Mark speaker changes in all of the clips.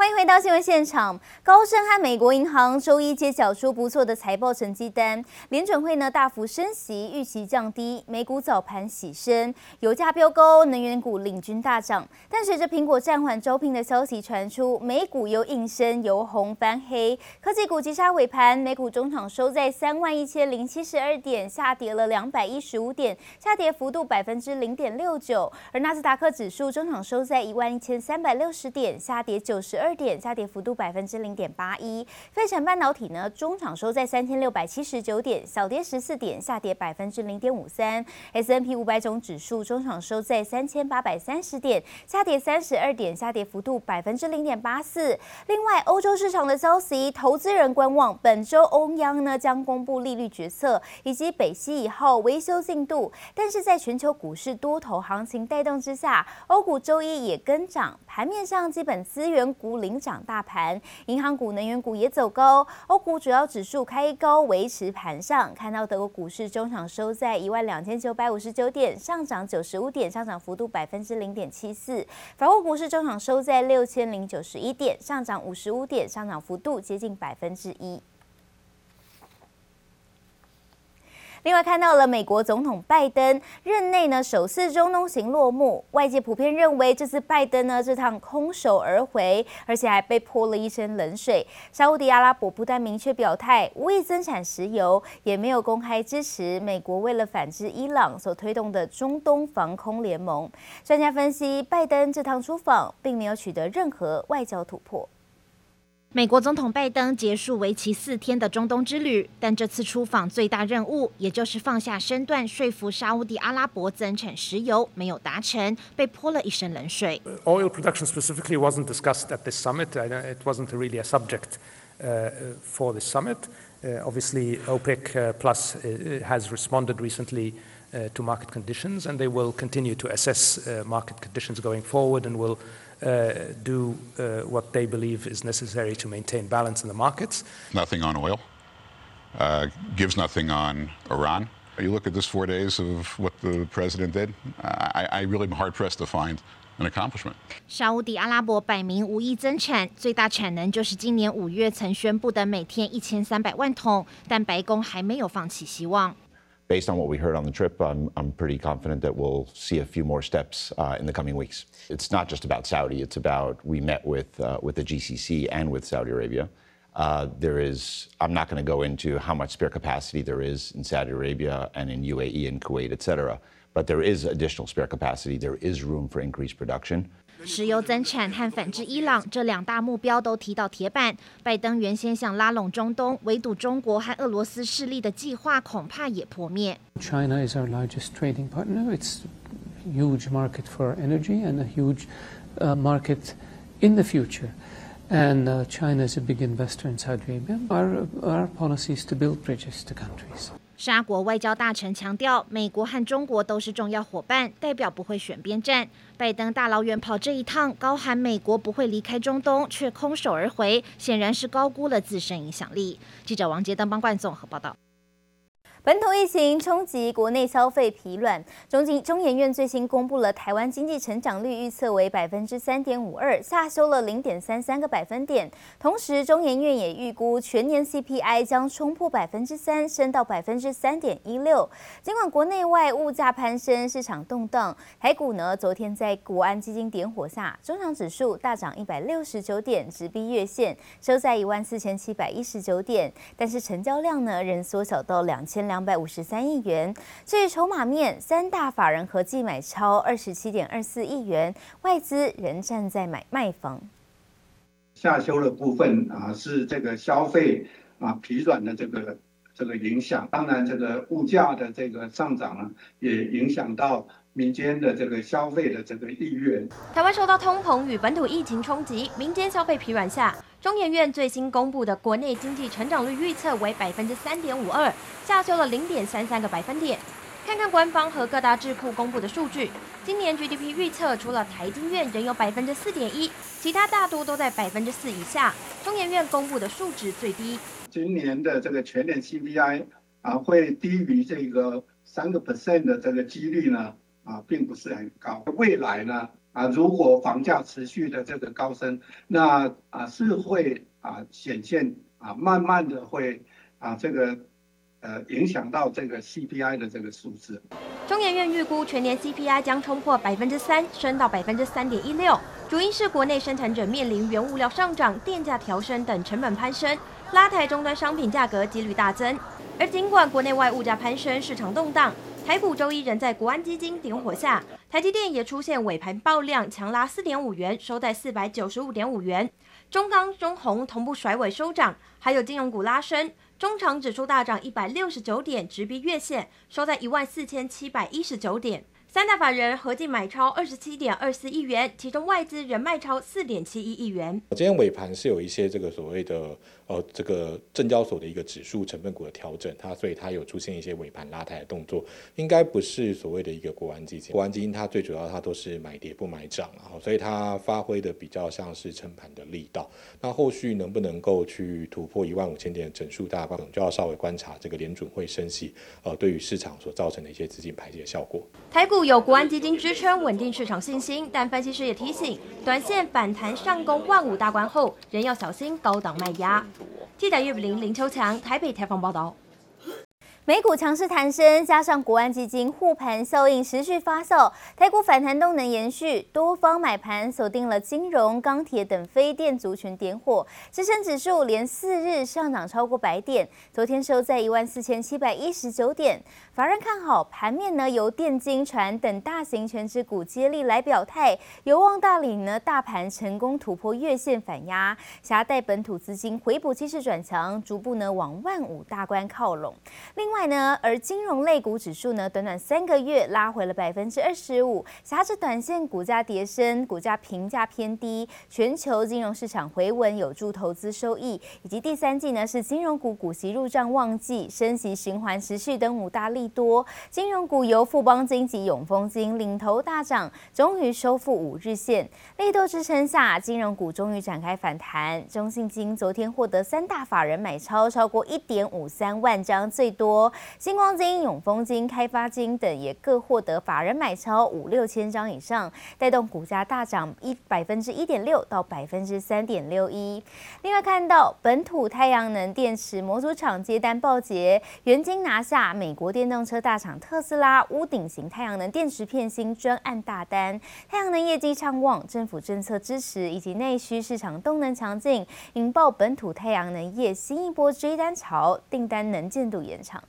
Speaker 1: 欢迎回到新闻现场。高盛和美国银行周一揭晓出不错的财报成绩单。联准会呢大幅升息，预期降低，美股早盘喜升，油价飙高，能源股领军大涨。但随着苹果暂缓招聘的消息传出，美股又应声由红翻黑。科技股急杀尾盘，美股中场收在三万一千零七十二点，下跌了两百一十五点，下跌幅度百分之零点六九。而纳斯达克指数中场收在一万一千三百六十点，下跌九十二。二点下跌幅度百分之零点八一，费城半导体呢中场收在三千六百七十九点，小跌十四点，下跌百分之零点五三。S N P 五百种指数中场收在三千八百三十点，下跌三十二点，下跌幅度百分之零点八四。另外，欧洲市场的消息，投资人观望本周欧央呢将公布利率决策以及北溪一号维修进度。但是在全球股市多头行情带动之下，欧股周一也跟涨，盘面上基本资源股。领涨大盘，银行股、能源股也走高。欧股主要指数开高，维持盘上。看到德国股市中场收在一万两千九百五十九点，上涨九十五点，上涨幅度百分之零点七四。法国股市中场收在六千零九十一点，上涨五十五点，上涨幅度接近百分之一。另外看到了美国总统拜登任内呢首次中东行落幕，外界普遍认为这次拜登呢这趟空手而回，而且还被泼了一身冷水。沙乌地阿拉伯不但明确表态无意增产石油，也没有公开支持美国为了反制伊朗所推动的中东防空联盟。专家分析，拜登这趟出访并没有取得任何外交突破。
Speaker 2: 美国总统拜登结束为期四天的中东之旅，但这次出访最大任务，也就是放下身段说服沙乌地阿拉伯增产石油，没有达成，被泼了一身冷水。
Speaker 3: Oil production specifically wasn't discussed at this summit. It wasn't really a subject for the summit. Obviously, OPEC Plus has responded recently to market conditions, and they will continue to assess market conditions going forward, and will. Do what they believe is necessary to maintain balance in the markets.
Speaker 4: Nothing on oil. Gives nothing on Iran. You look at this four days of what the president did. I really am hard pressed to find an accomplishment.
Speaker 2: 沙乌地阿拉伯摆明无意增产，最大产能就是今年五月曾宣布的每天一千三百万桶，但白宫还没有放弃希望。
Speaker 5: Based on what we heard on the trip, I'm, I'm pretty confident that we'll see a few more steps uh, in the coming weeks. It's not just about Saudi, it's about we met with, uh, with the GCC and with Saudi Arabia. Uh, there is, I'm not going to go into how much spare capacity there is in Saudi Arabia and in UAE and Kuwait, et cetera, but there is additional spare capacity. There is room for increased production.
Speaker 2: 石油增产和反制伊朗这两大目标都提到铁板。拜登原先想拉拢中东、围堵中国和俄罗斯势力的计划，恐怕也破灭。
Speaker 6: China is our largest trading partner. It's huge market for energy and a huge market in the future. And China is a big investor in Saudi Arabia. Our our policy is to build bridges to countries.
Speaker 2: 沙国外交大臣强调，美国和中国都是重要伙伴，代表不会选边站。拜登大老远跑这一趟，高喊美国不会离开中东，却空手而回，显然是高估了自身影响力。记者王杰登帮冠综合报道。
Speaker 1: 本土疫情冲击国内消费疲软，中经中研院最新公布了台湾经济成长率预测为百分之三点五二，下修了零点三三个百分点。同时，中研院也预估全年 CPI 将冲破百分之三，升到百分之三点一六。尽管国内外物价攀升，市场动荡，台股呢昨天在国安基金点火下，中场指数大涨一百六十九点，直逼月线，收在一万四千七百一十九点。但是成交量呢仍缩小到两千。两百五十三亿元。至于筹码面，三大法人合计买超二十七点二四亿元，外资仍站在买卖方。
Speaker 7: 下修的部分啊，是这个消费啊疲软的这个这个影响。当然，这个物价的这个上涨啊，也影响到民间的这个消费的这个意愿。
Speaker 8: 台湾受到通膨与本土疫情冲击，民间消费疲软下。中研院最新公布的国内经济成长率预测为百分之三点五二，下修了零点三三个百分点。看看官方和各大智库公布的数据，今年 GDP 预测除了台经院仍有百分之四点一，其他大多都在百分之四以下。中研院公布的数值最低，
Speaker 7: 今年的这个全年 CPI 啊会低于这个三个 percent 的这个几率呢啊并不是很高。未来呢啊，如果房价持续的这个高升，那啊是会啊显现啊慢慢的会啊这个呃影响到这个 CPI 的这个数字。
Speaker 8: 中研院预估全年 CPI 将冲破百分之三，升到百分之三点一六，主因是国内生产者面临原物料上涨、电价调升等成本攀升，拉抬终端商品价格几率大增。而尽管国内外物价攀升，市场动荡。台股周一仍在国安基金点火下，台积电也出现尾盘爆量，强拉四点五元，收在四百九十五点五元。中钢、中弘同步甩尾收涨，还有金融股拉升，中长指数大涨一百六十九点，直逼月线，收在一万四千七百一十九点。三大法人合计买超二十七点二四亿元，其中外资仍卖超四点七一亿元。
Speaker 9: 今天尾盘是有一些这个所谓的呃这个证交所的一个指数成分股的调整，它所以它有出现一些尾盘拉抬的动作，应该不是所谓的一个国安基金。国安基金它最主要它都是买跌不买涨，然后所以它发挥的比较像是撑盘的力道。那后续能不能够去突破一万五千点的整数大关，就要稍微观察这个联准会升息呃对于市场所造成的一些资金排解效果。
Speaker 8: 台股。有国安基金支撑，稳定市场信心，但分析师也提醒，短线反弹上攻万五大关后，仍要小心高档卖压。记者叶比林、林秋强台北采访报道。
Speaker 1: 美股强势弹升，加上国安基金护盘效应持续发酵，台股反弹动能延续，多方买盘锁定了金融、钢铁等非电族群点火，支撑指数连四日上涨超过百点，昨天收在一万四千七百一十九点。法人看好盘面呢，由电金传等大型权值股接力来表态，有望带领呢大盘成功突破月线反压，携带本土资金回补气势转强，逐步呢往万五大关靠拢。另外呢，而金融类股指数呢，短短三个月拉回了百分之二十五，挟持短线股价跌升，股价评价偏低，全球金融市场回稳有助投资收益，以及第三季呢是金融股股息入账旺季，升息循环持续等五大利多，金融股由富邦金及永丰金领头大涨，终于收复五日线。利多支撑下，金融股终于展开反弹。中信金昨天获得三大法人买超超过一点五三万张，最多。星光金、永丰金、开发金等也各获得法人买超五六千张以上，带动股价大涨一百分之一点六到百分之三点六一。另外看到本土太阳能电池模组厂接单报捷，元晶拿下美国电动车大厂特斯拉屋顶型太阳能电池片芯专案大单，太阳能业绩畅旺，政府政策支持以及内需市场动能强劲，引爆本土太阳能业新一波追单潮，订单能见度延长。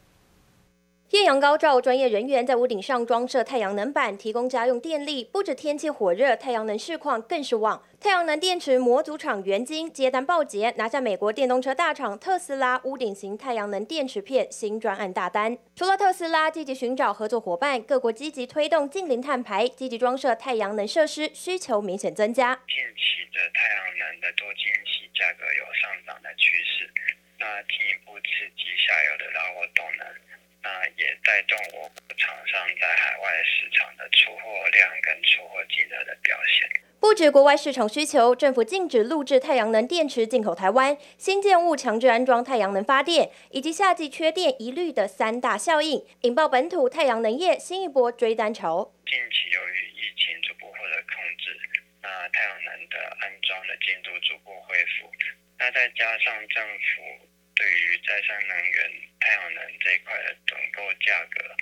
Speaker 8: 艳阳高照，专业人员在屋顶上装设太阳能板，提供家用电力。不止天气火热，太阳能市况更是旺。太阳能电池模组厂元晶接单报捷，拿下美国电动车大厂特斯拉屋顶型太阳能电池片新专案大单。除了特斯拉积极寻找合作伙伴，各国积极推动近零碳排，积极装设太阳能设施，需求明显增加。
Speaker 10: 近期的太阳能的多晶矽价格有上涨的趋势，那进一步刺激下游的拉货动能。那也带动我国厂商在海外市场的出货量跟出货金额的表现。
Speaker 8: 不止国外市场需求，政府禁止录制太阳能电池进口台湾，新建物强制安装太阳能发电，以及夏季缺电一律的三大效应，引爆本土太阳能业新一波追单潮。
Speaker 10: 近期由于疫情逐步获得控制，那太阳能的安装的进度逐步恢复，那再加上政府。对于再生能源、太阳能这一块的总购价格，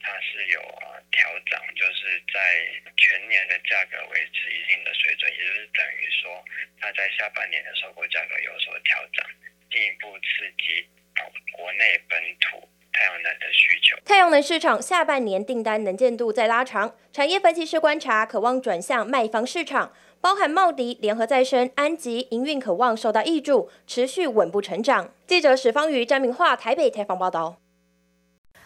Speaker 10: 它是有啊调整，就是在全年的价格维持一定的水准，也就是等于说，它在下半年的收购价格有所调整，进一步刺激啊国内本土太阳能的需求。
Speaker 8: 太阳能市场下半年订单能见度在拉长，产业分析师观察，渴望转向卖方市场。包含茂迪、联合再生、安吉营运渴望受到益助，持续稳步成长。记者史方瑜、詹明化台北采访报道。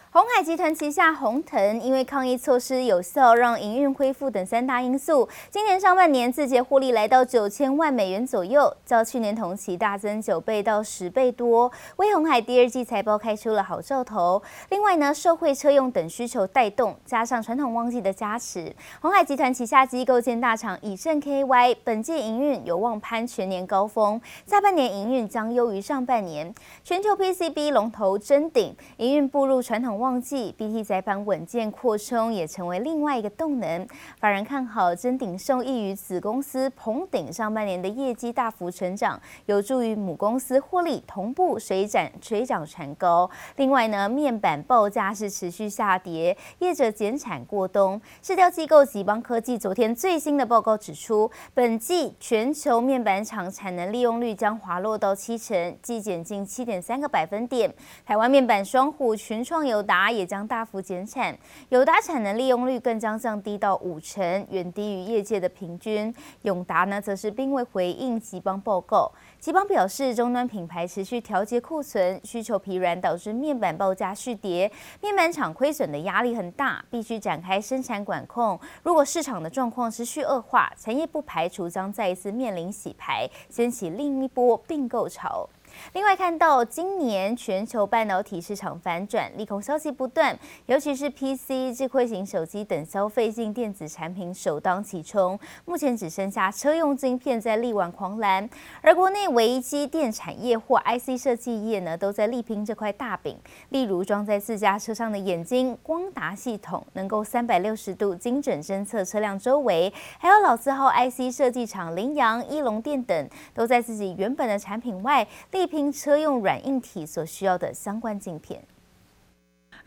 Speaker 1: 鸿海集团旗下鸿腾因为抗疫措施有效，让营运恢复等三大因素，今年上半年字节获利来到九千万美元左右，较去年同期大增九倍到十倍多，为鸿海第二季财报开出了好兆头。另外呢，受惠车用等需求带动，加上传统旺季的加持，鸿海集团旗下机构建大厂以盛 KY 本届营运有望攀全年高峰，下半年营运将优于上半年。全球 PCB 龙头臻鼎营运步入传统。旺季，BT 载板稳健扩充也成为另外一个动能。法人看好臻鼎受益于子公司鹏鼎上半年的业绩大幅成长，有助于母公司获利同步水涨水涨船高。另外呢，面板报价是持续下跌，业者减产过冬。市调机构集邦科技昨天最新的报告指出，本季全球面板厂产能利用率将滑落到七成，季减近七点三个百分点。台湾面板双虎群创、有达也将大幅减产，友达产能利用率更将降低到五成，远低于业界的平均。永达呢，则是并未回应吉邦报告。吉邦表示，终端品牌持续调节库存，需求疲软导致面板报价续跌，面板厂亏损的压力很大，必须展开生产管控。如果市场的状况持续恶化，产业不排除将再一次面临洗牌，掀起另一波并购潮。另外，看到今年全球半导体市场反转，利空消息不断，尤其是 PC、智慧型手机等消费性电子产品首当其冲。目前只剩下车用晶片在力挽狂澜，而国内微机电产业或 IC 设计业呢，都在力拼这块大饼。例如装在自家车上的眼睛光达系统，能够三百六十度精准侦测车辆周围；还有老字号 IC 设计厂羚羊、一龙电等，都在自己原本的产品外力拼车用软硬体所需要的相关晶片。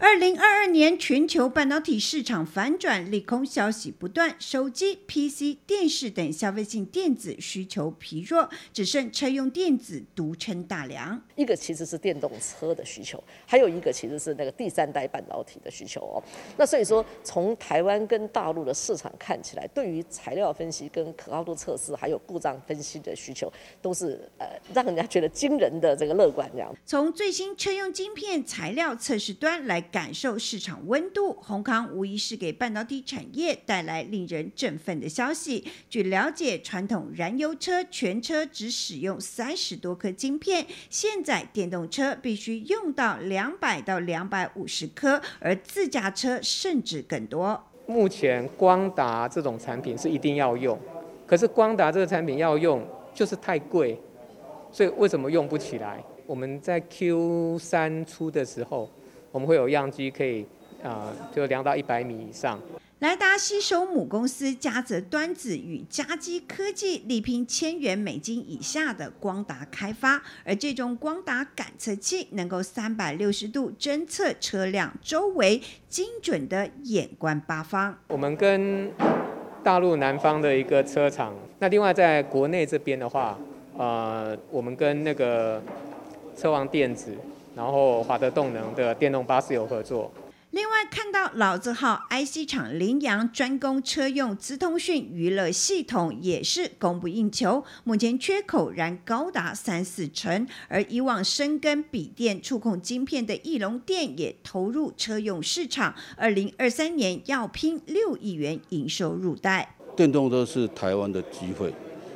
Speaker 11: 二零二二年全球半导体市场反转，利空消息不断，手机、PC、电视等消费性电子需求疲弱，只剩车用电子独撑大梁。
Speaker 12: 一个其实是电动车的需求，还有一个其实是那个第三代半导体的需求哦。那所以说，从台湾跟大陆的市场看起来，对于材料分析、跟可靠度测试，还有故障分析的需求，都是呃让人家觉得惊人的这个乐观这样。
Speaker 11: 从最新车用晶片材料测试端来。感受市场温度，閎康无疑是给半导体产业带来令人振奋的消息。据了解，传统燃油车全车只使用三十多颗晶片，现在电动车必须用到两百到两百五十颗，而自驾车甚至更多。
Speaker 13: 目前光达这种产品是一定要用，可是光达这个产品要用就是太贵，所以为什么用不起来？我们在 Q 三出的时候。我们会有样机可以，啊、呃，就量到一百米以上。
Speaker 11: 莱达吸收母公司嘉泽端子与嘉基科技，力拼千元美金以下的光达开发。而这种光达感测器能够三百六十度侦测车辆周围，精准的眼观八方。
Speaker 13: 我们跟大陆南方的一个车厂，那另外在国内这边的话，呃，我们跟那个车王电子。然后华德动能的电动巴士有合作。
Speaker 11: 另外看到老字号 IC 厂凌阳专攻车用资通讯娱乐系统也是供不应求，目前缺口仍高达三四成。而以往深耕笔电触控晶片的翼龙电也投入车用市场，二零二三年要拼六亿元营收入袋。
Speaker 14: 电动车是台湾的机会，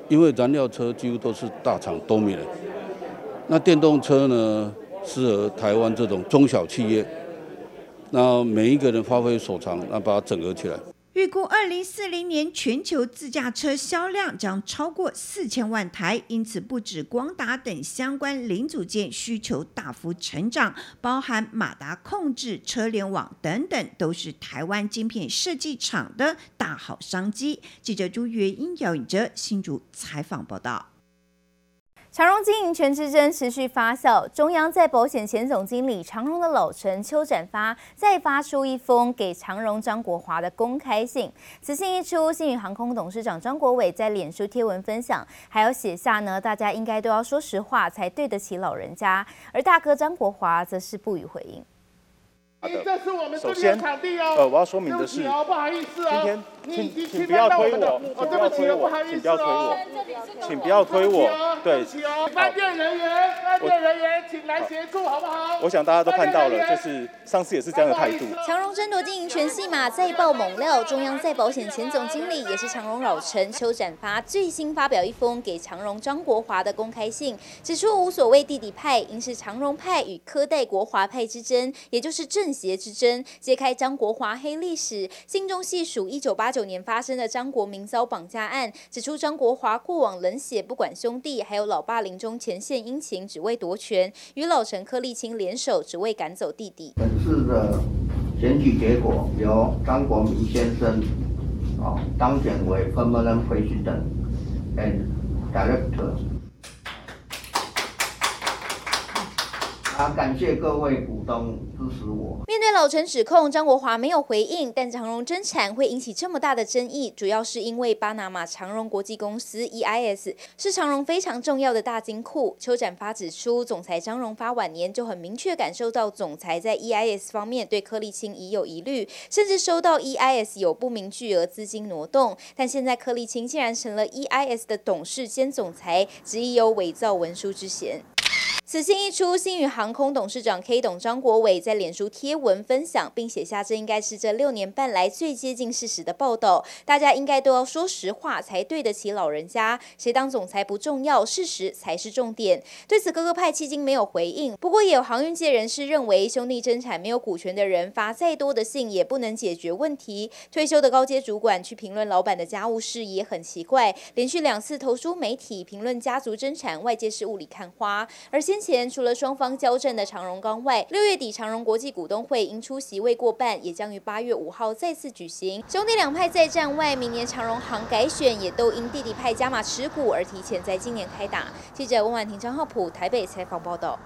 Speaker 14: 因为燃料车几乎都是大厂都没了，那电动车呢？适合台湾这种中小企业，那每一个人发挥所长，那把它整合起来。
Speaker 11: 预估二零四零年全球自驾车销量将超过四千万台，因此不止光达等相关零组件需求大幅成长，包含马达控制、车联网等等，都是台湾晶片设计厂的大好商机。记者朱月英、姚颖哲新竹采访报道。
Speaker 1: 长荣经营权之争持续发酵，中央在保险前总经理长荣的老臣邱展发再发出一封给长荣张国华的公开信。此信一出，新宇航空董事长张国伟在脸书贴文分享，还要写下呢，大家应该都要说实话才对得起老人家。而大哥张国华则是不予回应。
Speaker 15: 这是我们这边场地哦。呃，我要说明的是，不好意思啊，今天请请不要推我，哦，对不起请，不好意思哦，请不要推我，对，饭店人员，饭店人员，请来协助好不好？我想大家都看到了，就是上次也是这样的态度。
Speaker 1: 长荣争夺经营权戏码再爆猛料，中央再保险前总经理也是长荣老臣邱展发最新发表一封给长荣张国华的公开信，指出无所谓弟弟派，应是长荣派与科代国华派之争，也就是正。邪之争，揭开张国华黑历史。信中细数一九八九年发生的张国民遭绑架案，指出张国华过往冷血不管兄弟，还有老爸临终前献殷勤只为夺权，与老臣柯立青联手只为赶走弟弟。
Speaker 16: 本次的选举结果由张国民先生啊当选为 Permanent President and Director。啊！感谢各位股东支持我。
Speaker 1: 面对老陈指控，张国华没有回应。但长荣增产会引起这么大的争议，主要是因为巴拿马长荣国际公司 （EIS） 是长荣非常重要的大金库。邱展发指出，总裁张荣发晚年就很明确感受到，总裁在 EIS 方面对柯立青已有疑虑，甚至收到 EIS 有不明巨额资金挪动。但现在柯立青竟然成了 EIS 的董事兼总裁，质疑有伪造文书之嫌。此信一出，新宇航空董事长 K 董张国伟在脸书贴文分享，并写下这应该是这六年半来最接近事实的报道。大家应该都要说实话才对得起老人家。谁当总裁不重要，事实才是重点。对此，哥哥派迄今没有回应。不过，也有航运界人士认为，兄弟争产没有股权的人发再多的信也不能解决问题。退休的高阶主管去评论老板的家务事也很奇怪。连续两次投书媒体评论家族争产，外界是雾里看花。而先前除了双方交战的长荣钢外，六月底长荣国际股东会因出席未过半，也将于八月五号再次举行。兄弟两派再战外，明年长荣行改选也都因弟弟派加码持股而提前在今年开打。记者温婉婷、张浩普台北采访报道。